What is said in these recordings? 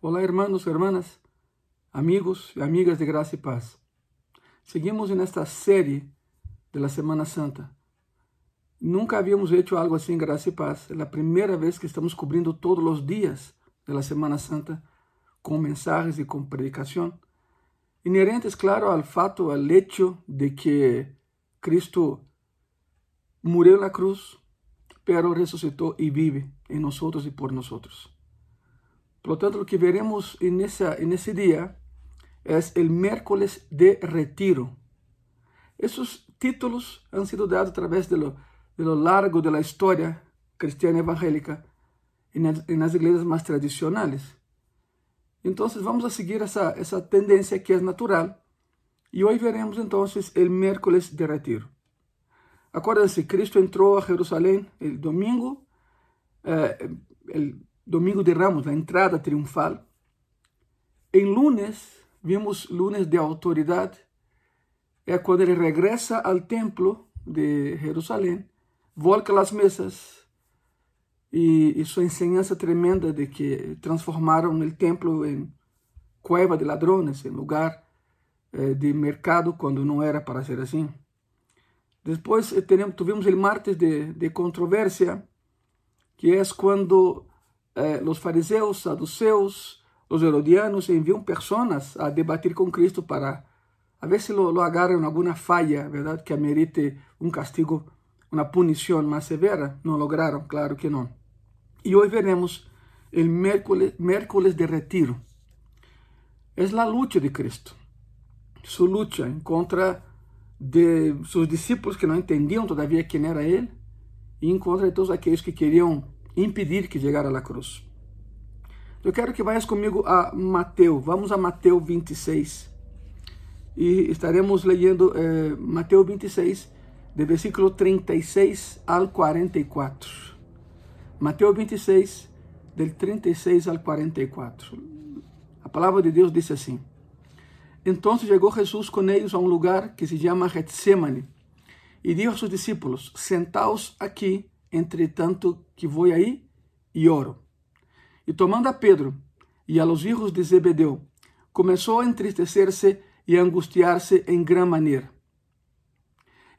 Olá, hermanos, hermanas, amigos y amigas de gracia y paz. Seguimos en esta serie de la Semana Santa. Nunca habíamos hecho algo así en Gracia y Paz. Es la primera vez que estamos cubriendo todos los días de la Semana Santa con mensajes y con predicación. Inherentes, claro, al fato, al hecho de que Cristo murió en la cruz, pero resucitó y vive en nosotros y por nosotros. Por lo tanto, lo que veremos en, esa, ese día es el miércoles de retiro. Esos títulos han sido dados a través de lo, largo de la historia cristiana evangélica en, las iglesias más tradicionales. Entonces vamos a seguir esa, tendencia que es natural y hoy veremos entonces el miércoles de retiro. Acuérdense, Cristo entró a Jerusalén el domingo, eh, Domingo de Ramos, a entrada triunfal. Em lunes, vimos lunes de autoridade, é quando ele regressa ao templo de Jerusalém, volta as mesas e, e sua enseñança tremenda de que transformaram o templo em cueva de ladrones, em lugar eh, de mercado quando não era para ser assim. Depois eh, tivemos o martes de, de controvérsia, que é quando eh, os fariseus, saduceus, os herodianos enviam pessoas a debater com Cristo para a ver se lo, lo agarram alguma falha, verdade, que amerite um castigo, uma punição mais severa. Não lograram, claro que não. E hoje veremos o miércoles, de retiro. É a luta de Cristo. Sua luta em contra de seus discípulos que não entendiam todavia quem era ele e em contra de todos aqueles que queriam impedir que chegara à cruz. Eu quero que vayas comigo a Mateus. Vamos a Mateus 26. E estaremos leyendo eh, Mateus 26, de versículo 36 al 44. Mateus 26, del 36 al 44. A palavra de Deus diz assim: Então chegou Jesus com eles a um lugar que se chama Getsemane e disse aos seus discípulos: Sentaos aqui entretanto que vou aí e oro. E tomando a Pedro e a los hijos de Zebedeu, começou a entristecer-se e a angustiar-se em gran maneira.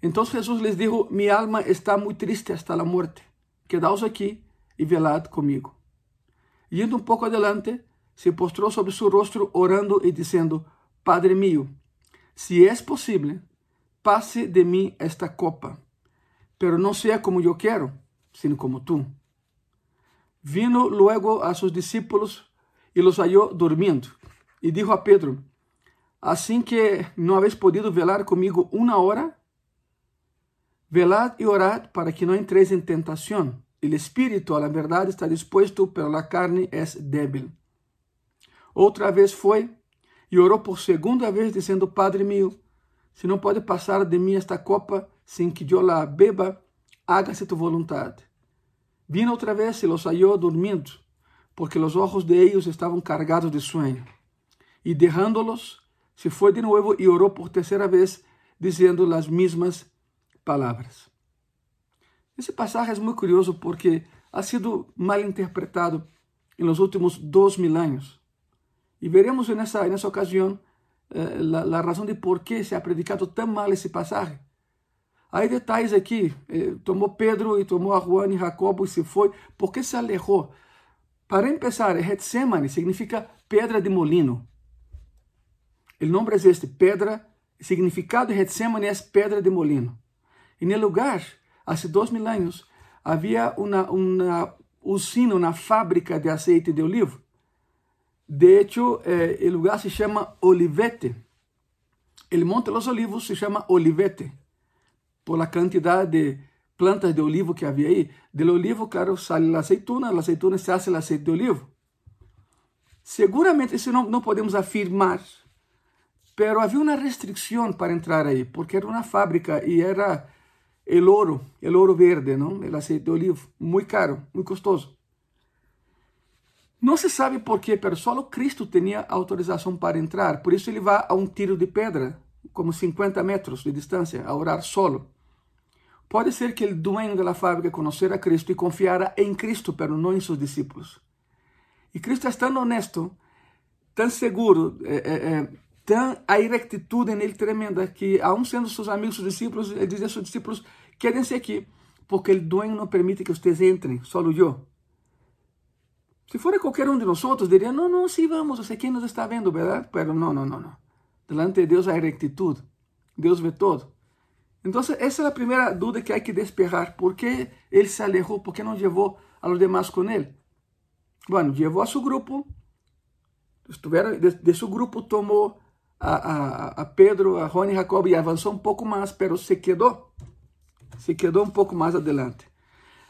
Então Jesus les dijo, mi alma está muito triste hasta la muerte, quedaos aqui e velad comigo. Indo um pouco adelante, se postrou sobre su rostro orando e dizendo, Padre mío, si es posible, pase de mí esta copa pero no sea como yo quiero, sino como tú. Vino luego a sus discípulos y los halló durmiendo. Y dijo a Pedro, así que no habéis podido velar conmigo una hora, velad y orad para que no entréis en tentación. El espíritu a la verdad está dispuesto, pero la carne es débil. Otra vez fue y oró por segunda vez diciendo, Padre mío, si no puede pasar de mí esta copa, sem que eu la beba, hágase tu voluntade. Vino outra vez e los halló dormindo, porque os ojos de ellos estavam cargados de sueño. E derrándolos, se foi de novo e orou por terceira vez, dizendo as mesmas palavras. Esse passagem é muito curioso porque ha sido mal interpretado em los últimos dois mil anos. E veremos nessa, nessa ocasião eh, la, la de por que se ha predicado tão mal esse passagem. Aí detalhes aqui, eh, Pedro e tomou a Juan e Jacobo e se foi, porque se alejou. Para empezar, Getsemane significa pedra de molino. O nome é este, pedra, o significado de Getsemane é pedra de molino. E no lugar, há dois mil anos, havia uma, uma usina, uma fábrica de azeite de olivo. De hecho, eh, o lugar se chama Olivete. O Monte de los Olivos se chama Olivete por la cantidad de plantas de olivo que había ahí. Del olivo, claro, sale la aceituna, la aceituna se hace el aceite de olivo. Seguramente isso não, não podemos afirmar, pero havia uma restrição para entrar aí, porque era uma fábrica e era el ouro, el ouro verde, não? El aceite de olivo, muito caro, muito custoso. Não se sabe por quê, pero só Cristo tinha autorização para entrar, por isso ele vai a um tiro de pedra, como 50 metros de distância, a orar solo. Pode ser que o dueño da fábrica conhecera a Cristo e confiara em Cristo, pero não em seus discípulos. E Cristo é tão honesto tão seguro, é, é, é tão a rectitude nele tremenda que, aun sendo seus amigos, seus discípulos, ele diz a seus discípulos: quédense aqui, porque o dueño não permite que vocês entrem, só eu. Se fosse qualquer um de nós, diria: não, não, sim, vamos, sei quem nos está vendo, verdade? Mas não, não, não, não. Delante de Deus há rectitude. Deus vê todo. Então, essa é a primeira dúvida que há que despejar. ¿Por que ele se alejou? Por que não levou a los demás com ele? Bueno, levou a seu grupo. Estiveram, de, de seu grupo tomou a, a, a Pedro, a Rony Jacob e avançou um pouco mais, pero se quedou. Se quedou um pouco mais adelante.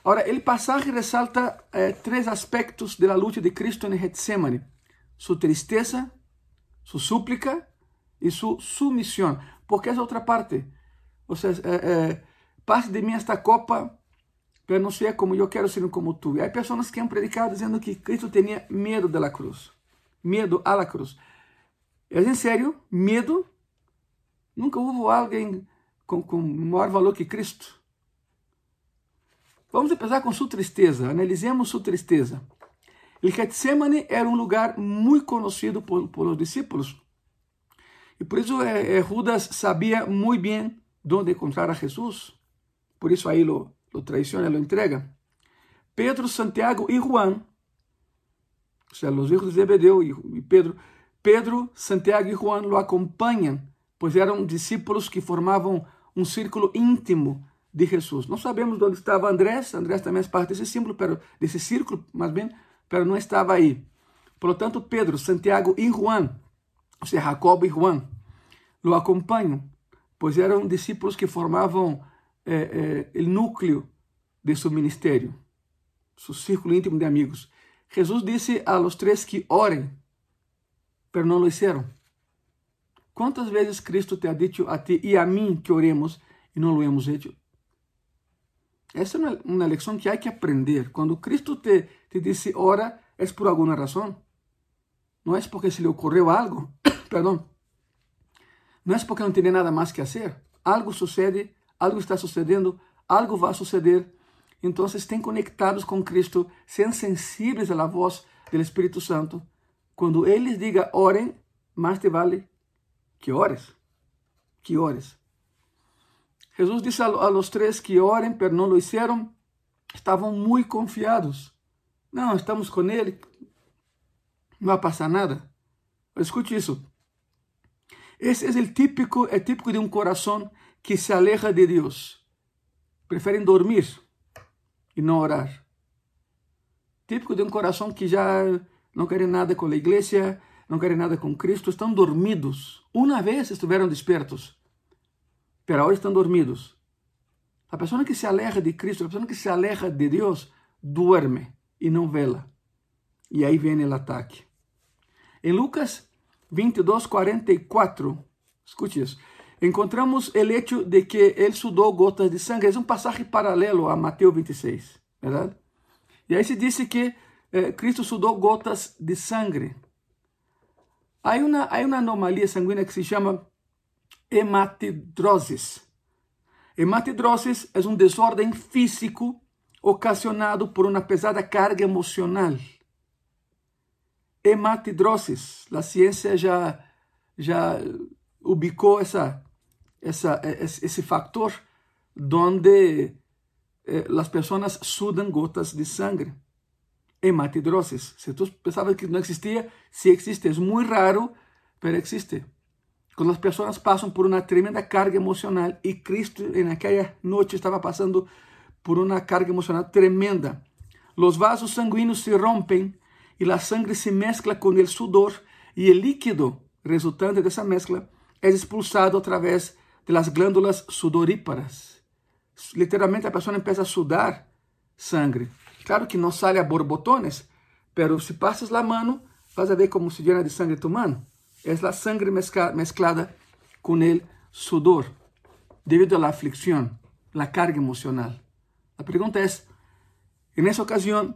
Agora, ele passagem ressalta eh, aspectos da luta de Cristo em Getsemane: sua tristeza, sua súplica e sua submissão. Porque essa outra parte ou seja, é, parte de mim esta copa, para não ser como eu quero ser como tu. E há pessoas que han predicado dizendo que Cristo tinha medo da cruz. Medo a la cruz. É em sério? Medo? Nunca houve alguém com maior valor que Cristo. Vamos começar com sua tristeza. Analisemos sua tristeza. O Getsemane era um lugar muito conhecido por, por os discípulos. E por isso eh, eh, Judas sabia muito bem donde encontrar a Jesús. Por eso ahí lo, lo traiciona, lo entrega. Pedro, Santiago y Juan, o sea, los hijos de Zebedeo y, y Pedro, Pedro, Santiago y Juan lo acompañan, pues eram discípulos que formavam um círculo íntimo de Jesus. Não sabemos onde estava Andrés, Andrés também é parte desse símbolo, pero, desse círculo, mais bem, pero não estava aí. Por lo tanto, Pedro, Santiago e Juan, ou seja, Jacob e Juan, lo acompanham pois eram discípulos que formavam é, é, o núcleo de seu ministério, seu círculo íntimo de amigos. Jesus disse a los três que orem, pero não lo hicieron. Quantas vezes Cristo te ha dicho a ti e a mim que oremos e não lo hemos hecho? Essa é uma, lição que há que aprender. Quando Cristo te, te disse ora, é por alguma razão. Não é porque se lhe ocorreu algo, perdão, não é porque não tem nada mais que fazer. Algo sucede, algo está sucedendo, algo vai suceder. Então, estén conectados com Cristo, sejam sensíveis à voz do Espírito Santo. Quando Ele diga orem, mais te vale que ores. Que ores. Jesus disse a, los três que orem, pero não lo hicieron. Estavam muito confiados. Não, estamos com Ele. Não vai passar nada. Escute isso. Esse é o típico, é típico de um coração que se aleja de Deus. Preferem dormir e não orar. Típico de um coração que já não quer nada com a igreja, não quer nada com Cristo, estão dormidos. Uma vez estiveram despertos, mas agora estão dormidos. A pessoa que se aleja de Cristo, a pessoa que se aleja de Deus, duerme e não vela. E aí vem o ataque. Em Lucas 22, 44. Escute isso. Encontramos o hecho de que ele sudou gotas de sangue. É um passagem paralelo a Mateus 26, verdade? E aí se disse que eh, Cristo sudou gotas de sangue. Há uma, há uma anomalia sanguínea que se chama hematidrosis. Hematidrosis é um desordem físico ocasionado por uma pesada carga emocional hematidrosis. A ciência já, já ubicou essa, essa, esse fator onde eh, as pessoas sudam gotas de sangue. Hematidrosis. Se tu pensava que não existia, se existe. É muito raro, mas existe. Quando as pessoas passam por uma tremenda carga emocional, e Cristo, naquela noite, estava passando por uma carga emocional tremenda. Os vasos sanguíneos se rompem e la sangre se mezcla com o sudor e o líquido resultante dessa mezcla é expulsado através de las sudoríparas. Literalmente a pessoa empieza a sudar sangre. Claro que não sai a borbotones, pero se passas a mano, vas a ver como se llena de sangre tu mano. É a sangre mezclada com o sudor, devido à aflicção, a carga emocional. A pergunta é, en essa ocasião,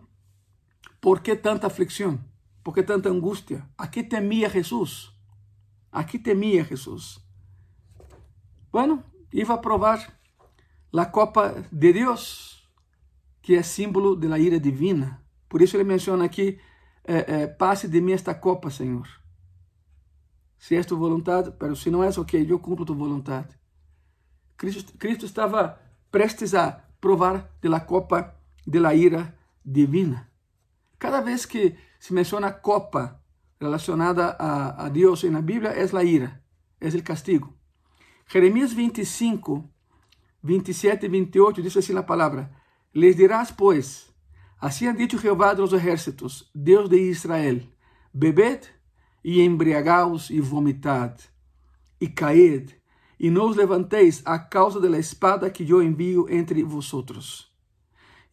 ¿Por qué tanta aflicción? ¿Por qué tanta angustia? ¿A qué temía Jesús? ¿A qué temía Jesús? Bueno, iba a probar la copa de Dios, que é símbolo de la ira divina. Por isso ele menciona aqui, eh, eh, passe de mim esta copa, Senhor. Se é tu vontade, pero se não é, ok, eu cumpro tu vontade. Cristo, Cristo estava prestes a provar de la copa de la ira divina. Cada vez que se menciona copa relacionada a, a Dios en la Biblia, es la ira, es el castigo. Jeremías 25, 27 y 28 dice así la palabra, les dirás pues, así ha dicho Jehová de los ejércitos, Dios de Israel, bebed y embriagaos y vomitad, y caed, y no os levantéis a causa de la espada que yo envío entre vosotros.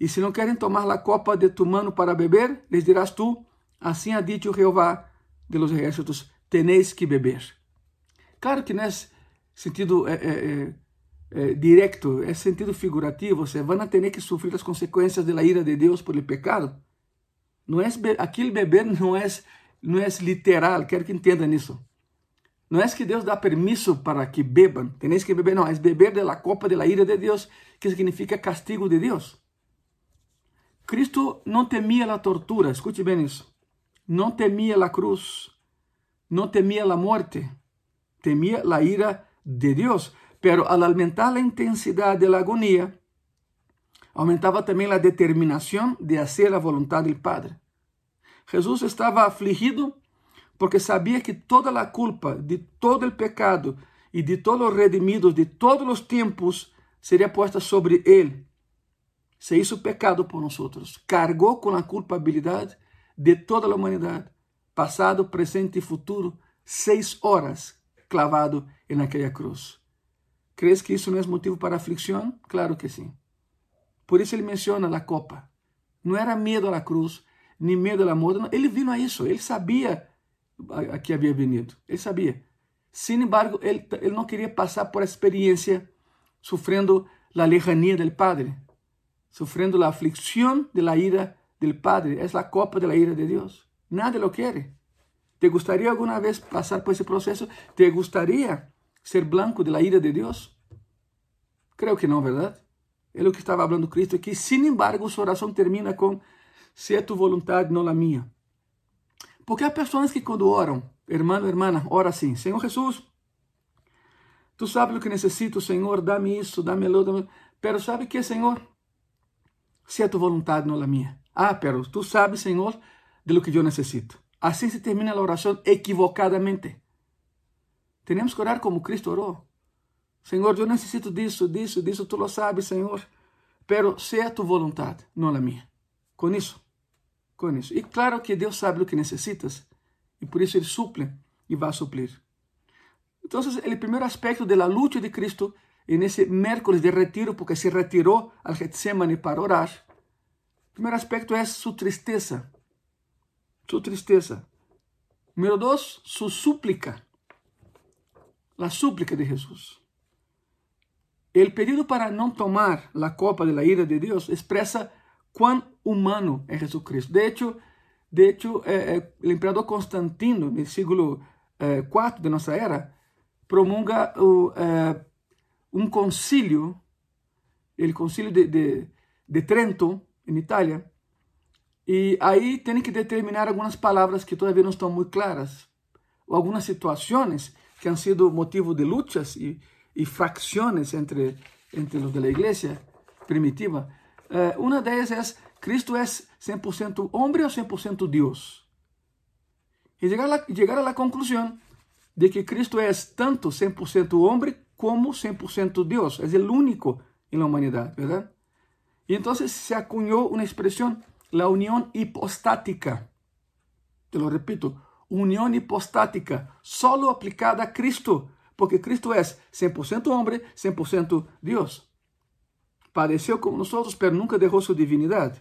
E se não querem tomar a copa de tu mano para beber, les dirás tu, assim ha dicho Jeová de los ejércitos, tenéis que beber. Claro que não é sentido é, é, é, directo, é sentido figurativo, você van a ter que sofrer as consequências da ira de Deus por el pecado. Não é, aquele beber não é, não é literal, quero que entendam isso. Não é que Deus dá permisso para que bebam, tenéis que beber, não, é beber da copa da ira de Deus, que significa castigo de Deus. Cristo não temia a tortura, escute bem isso. Não temia a cruz, não temia a morte, temia a ira de Deus. Pero al aumentar a intensidade da agonia, aumentava também a determinação de fazer a vontade do Padre. Jesus estava afligido porque sabia que toda a culpa de todo o pecado e de todos os redimidos de todos os tempos seria posta sobre ele se hizo pecado por nosotros, cargó con la culpabilidad de toda la humanidad, pasado, presente y futuro, seis horas clavado en aquella cruz. ¿Crees que eso no es motivo para aflicción? Claro que sí. Por eso él menciona la copa. No era miedo a la cruz, ni miedo a la muerte. Él vino a eso, él sabía a que había venido, él sabía. Sin embargo, él, él no quería pasar por la experiencia sufriendo la lejanía del Padre sufriendo la aflicción de la ira del Padre. Es la copa de la ira de Dios. Nadie lo quiere. ¿Te gustaría alguna vez pasar por ese proceso? ¿Te gustaría ser blanco de la ira de Dios? Creo que no, ¿verdad? Es lo que estaba hablando Cristo aquí. Sin embargo, su oración termina con, sea tu voluntad, no la mía. Porque hay personas que cuando oran, hermano, hermana, ora así, Señor Jesús, tú sabes lo que necesito, Señor, dame eso, dámelo, dame... Pero ¿sabe qué, Señor? se é tu vontade, não a minha. Ah, pero tu sabes, Senhor, de lo que eu necessito. Assim se termina a oração equivocadamente. Temos que orar como Cristo orou. Senhor, eu necessito disso, disso, disso, tu lo sabes, Senhor. Pero seja tu vontade, não a minha. Com isso, com isso. E claro que Deus sabe o que necessitas, e por isso Ele suple e vai suplir. Então, o primeiro aspecto da luta de Cristo en ese miércoles de retiro, porque se retiró al Getsemane para orar, el primer aspecto es su tristeza. Su tristeza. Número dos, su súplica. La súplica de Jesús. El pedido para no tomar la copa de la ira de Dios expresa cuán humano es Jesucristo. De hecho, de hecho eh, eh, el emperador Constantino, en el siglo IV eh, de nuestra era, promulga o um concílio, o concílio de, de, de Trento, em Itália, e aí tem que determinar algumas palavras que todavia não estão muito claras, ou algumas situações que han sido motivo de lutas e, e fracções entre, entre os da igreja primitiva. Uh, uma delas é Cristo é 100% homem ou 100% Deus? E chegar a, chegar a la conclusão de que Cristo é tanto 100% homem como 100% Dios, es el único en la humanidad, ¿verdad? Y entonces se acuñó una expresión, la unión hipostática. Te lo repito, unión hipostática, solo aplicada a Cristo, porque Cristo es 100% hombre, 100% Dios. Padeció como nosotros, pero nunca dejó su divinidad.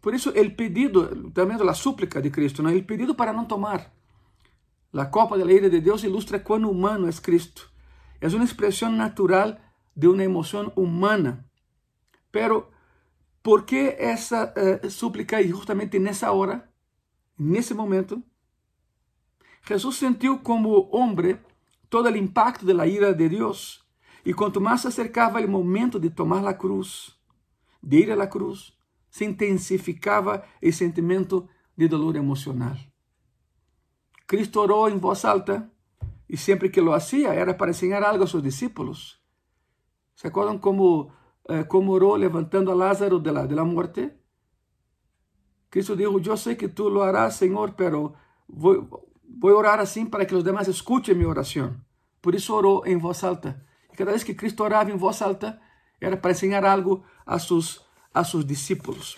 Por eso el pedido, también la súplica de Cristo, ¿no? el pedido para no tomar la copa de la ira de Dios ilustra cuán humano es Cristo. Es una expresión natural de una emoción humana. Pero, ¿por qué esa uh, súplica y justamente en esa hora, en ese momento? Jesús sintió como hombre todo el impacto de la ira de Dios. Y cuanto más se acercaba el momento de tomar la cruz, de ir a la cruz, se intensificaba el sentimiento de dolor emocional. Cristo oró en voz alta y siempre que lo hacía era para enseñar algo a sus discípulos. ¿Se acuerdan cómo, eh, cómo oró levantando a Lázaro de la, de la muerte? Cristo dijo, yo sé que tú lo harás, Señor, pero a orar así para que los demás escuchen mi oración. Por eso oró en voz alta. Cada vez que Cristo oraba en voz alta, era para enseñar algo a sus, a sus discípulos.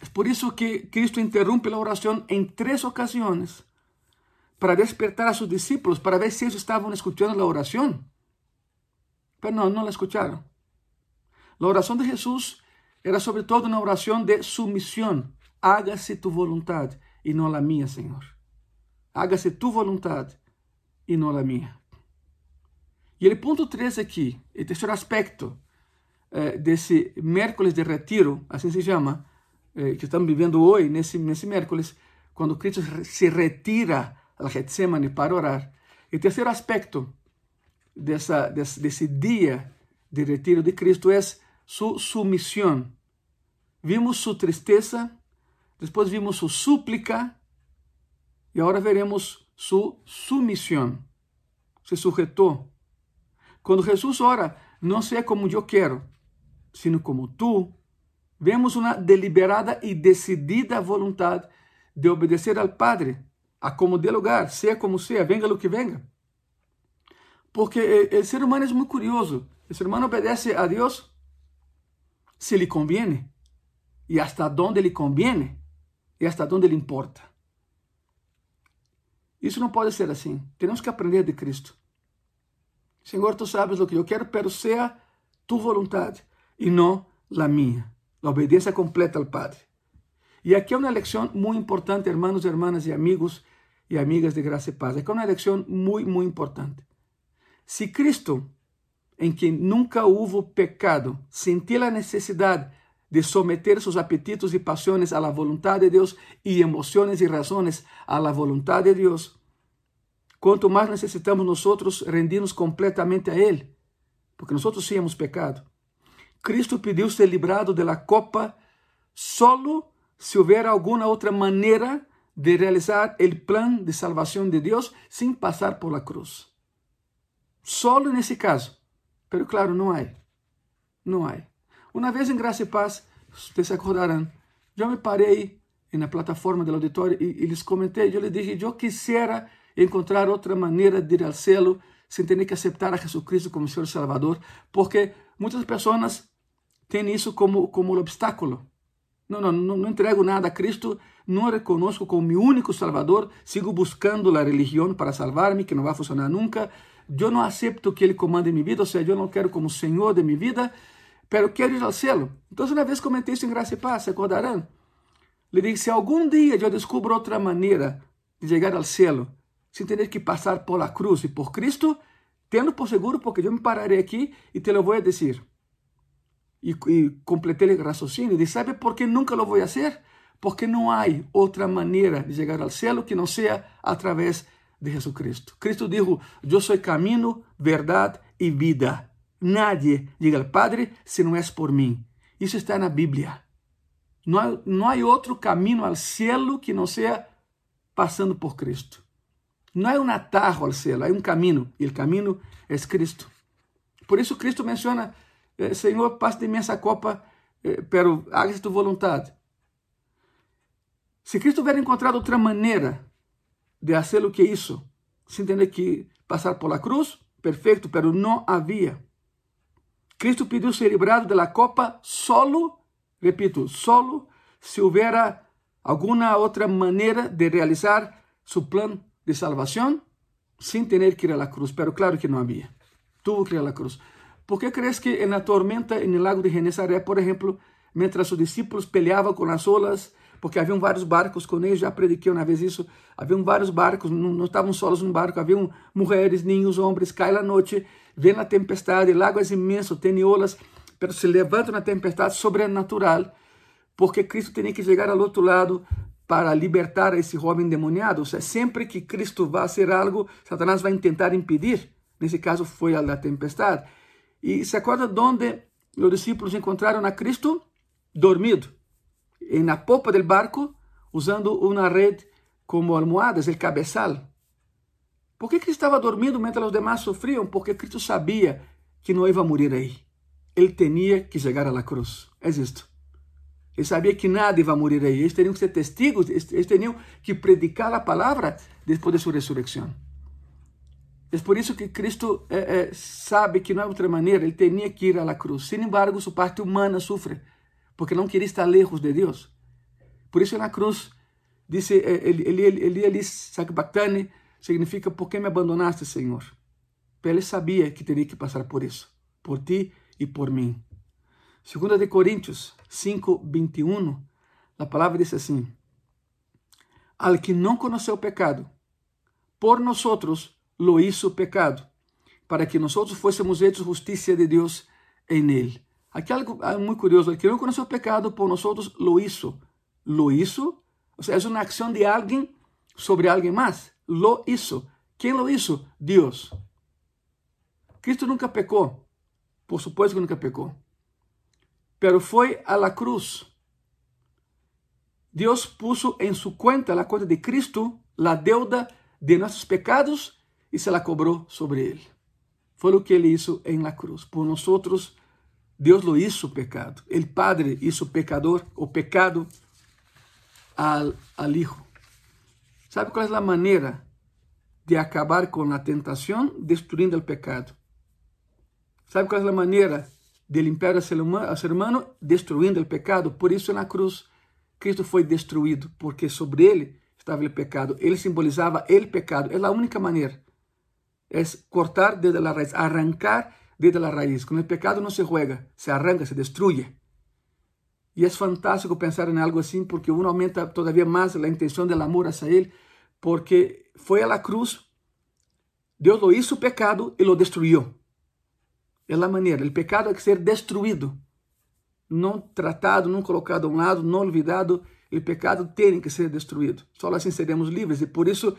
Es por eso que Cristo interrumpe la oración en tres ocasiones para despertar a sus discípulos, para ver si ellos estaban escuchando la oración. Pero no, no la escucharon. La oración de Jesús era sobre todo una oración de sumisión. Hágase tu voluntad y no la mía, Señor. Hágase tu voluntad y no la mía. E ele ponto 3 aqui, o terceiro aspecto eh, desse miércoles de retiro, assim se chama, eh, que estamos vivendo hoje, nesse, nesse miércoles, quando Cristo se retira a Getsemane para orar. O terceiro aspecto dessa, desse, desse dia de retiro de Cristo é sua submissão. Vimos sua tristeza, depois vimos sua súplica e agora veremos sua submissão. Se sujeitou quando Jesus ora, não seja como eu quero, sino como tu, vemos uma deliberada e decidida vontade de obedecer ao Padre, a como dê lugar, seja como seja, venga o que venga. Porque o ser humano é muito curioso. O ser humano obedece a Deus se lhe conviene e hasta onde lhe conviene e hasta onde lhe importa. Isso não pode ser assim. Temos que aprender de Cristo. Senhor, tu sabes o que eu quero, pero seja tu vontade e não la minha. A obediência completa ao Padre. E aqui é uma lição muito importante, hermanos, hermanas e amigos e amigas de graça e paz. Aqui é uma lição muito, muito importante. Se Cristo, em quem nunca houve pecado, sentiu a necessidade de someter seus apetitos e paixões à vontade de Deus e emoções e razões à vontade de Deus, Quanto mais necessitamos nós rendirmos completamente a Ele, porque nós tínhamos pecado. Cristo pediu ser librado da copa solo se houver alguma outra maneira de realizar o plano de salvação de Deus sem passar por la cruz. Solo nesse caso. Pero claro, não há. Não há. Uma vez em Graça e Paz, vocês se acordarão, eu me parei na plataforma do auditório e, e lhes comentei, eu lhes disse, eu quisiera encontrar outra maneira de céu sem ter que aceitar a Jesus como Senhor Salvador, porque muitas pessoas têm isso como, como obstáculo. Não, não, não, entrego nada a Cristo, não reconozco como meu único Salvador, sigo buscando a religião para salvar-me, que não vai funcionar nunca. Eu não aceito que Ele comande minha vida, ou seja, eu não quero como Senhor de minha vida, pero quero ir ao céu. Então, uma vez comentei isso em Graça e Paz, se acordarão? Le disse, se algum dia eu descubro outra maneira de chegar ao céu, sem ter que passar por la cruz e por Cristo, tendo por seguro, porque eu me pararei aqui e te lo vou a dizer. E, e completei o raciocínio e sabe por que nunca lo vou a fazer? Porque não há outra maneira de chegar ao céu que não seja através de Jesucristo. Cristo disse: Eu sou caminho, verdade e vida. Nadie chega ao Padre se não é por mim. Isso está na Bíblia. Não há, não há outro caminho ao céu que não seja passando por Cristo. Não é um atarro ao céu, é um caminho, e o caminho é Cristo. Por isso Cristo menciona, eh, Senhor, passe de mim essa copa, eh, pero haga tu vontade. Se Cristo houver encontrado outra maneira de fazer o que isso, sem ter que passar por la cruz, perfeito, pero não havia. Cristo pediu ser librado da copa solo, repito, solo se houvera alguma outra maneira de realizar seu plano de salvação sem ter que ir a cruz, pero claro que não havia. Tuvo que ir a cruz. ¿Por que crees que na tormenta no lago de Genesaré, por exemplo, mientras os discípulos peleavam com as olas, porque haviam vários barcos com eles, já prediquei uma vez isso, haviam vários barcos, não, estavam solos no barco, haviam mulheres, ninhos, homens, cai a noite, vem a tempestade, lago é imenso, tem olas, pero se levanta na tempestade sobrenatural, porque Cristo tinha que chegar ao outro lado para libertar esse jovem endemoniado. Ou seja, sempre que Cristo vai fazer algo, Satanás vai tentar impedir. Nesse caso foi a da tempestade. E se acorda de onde os discípulos encontraram a Cristo? Dormido, na popa do barco, usando uma rede como almohadas, o cabeçal. ¿Por que Cristo estava dormindo mientras os demás sofriam? Porque Cristo sabia que não ia morrer aí. Ele tinha que chegar à cruz. É isto. Ele sabia que nada ia morrer aí. Eles teriam que ser testigos, eles teriam que predicar a palavra depois de sua ressurreição. É por isso que Cristo é, é, sabe que não há outra maneira, ele tinha que ir à cruz. Sin embargo, sua parte humana sofre, porque não queria estar lejos de Deus. Por isso, na cruz, disse ele, ele, ele, ele, significa por que me abandonaste, Senhor? Ele sabia que teria que passar por isso, por ti e por mim. 2 de Coríntios 5, 21, a palavra diz assim: Al que não conheceu pecado, por nós lo hizo pecado, para que nós fôssemos hechos justiça de Deus em ele. Aqui algo muito curioso: que não conheceu pecado, por nós lo hizo. Lo hizo, ou seja, é uma ação de alguém sobre alguém mais lo hizo. Quem lo hizo? Deus. Cristo nunca pecou. Por supuesto que nunca pecou. Pero foi a la cruz. Deus puso em sua conta, la conta de Cristo, la deuda de nossos pecados e se la cobrou sobre ele. Foi o que ele hizo em la cruz. Por nós, Deus lo hizo pecado. El Padre hizo pecador, o pecado al, al Hijo. ¿Sabe cuál es la manera de acabar con la tentación? Destruyendo el pecado. ¿Sabe cuál es la manera de limpiar al ser humano? Destruyendo el pecado. Por eso en la cruz Cristo foi destruído, porque sobre ele estava o pecado. Ele simbolizava o pecado. É a única maneira. É cortar desde a raiz, arrancar desde a raiz. Com o pecado não se juega, se arranca, se destruye. E é fantástico pensar em algo assim, porque uno aumenta todavía mais a intenção do amor hacia Ele, porque foi a la cruz, Deus lo hizo pecado e lo destruyó. É a maneira, o pecado tem que ser destruído, não tratado, não colocado a um lado, não olvidado. O pecado tem que ser destruído. Só assim seremos livres. E por isso,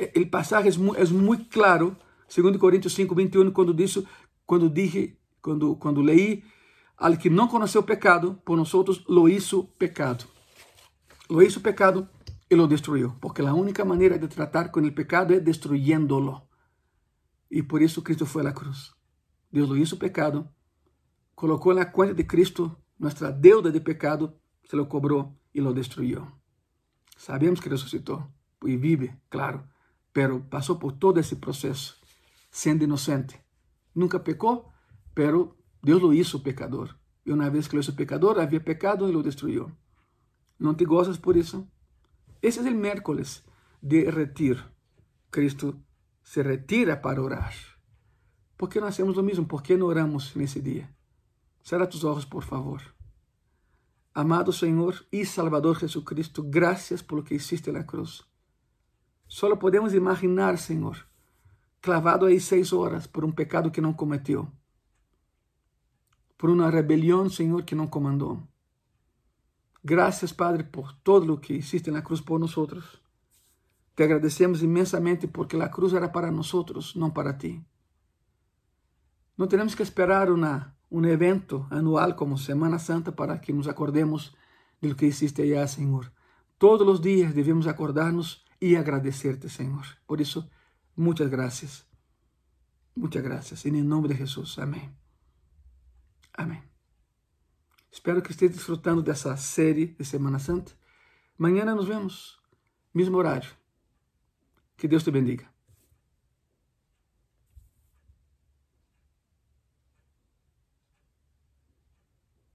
o passagem é muito claro, 2 Coríntios 5, 21, quando disse, quando dije, quando, quando leí al que não conheceu pecado, por nós lo hizo pecado. Lo hizo pecado e lo destruiu, porque a única maneira de tratar com o pecado é destruyéndolo. E por isso Cristo foi à cruz. Deus lo hizo pecado, colocou na conta de Cristo nossa deuda de pecado, se lo cobrou e lo destruiu. Sabemos que ressuscitou e vive, claro, pero passou por todo esse processo, sendo inocente. Nunca pecou, pero Deus lo hizo pecador. E uma vez que lo hizo pecador, havia pecado e lo destruiu. Não te gozas por isso? Esse é o miércoles de retiro. Cristo se retira para orar. Por que não hacemos o mesmo? Por que não oramos nesse dia? Cerra tus olhos, por favor. Amado Senhor e Salvador Jesucristo, graças por lo que hiciste na cruz. Só podemos imaginar, Senhor, clavado aí seis horas por um pecado que não cometeu por uma rebelião, Senhor, que não comandou. Graças, Padre, por todo o que hiciste na cruz por nós. Te agradecemos imensamente porque a cruz era para nós, não para ti. Não temos que esperar um evento anual como Semana Santa para que nos acordemos de lo que hiciste allá, Senhor. Todos os dias devemos acordar-nos e agradecer-te, Senhor. Por isso, muitas graças. Muitas graças. Em nome de Jesus. Amém. Amém. Espero que esteja desfrutando dessa série de Semana Santa. Amanhã nos vemos, mesmo horário. Que Deus te bendiga.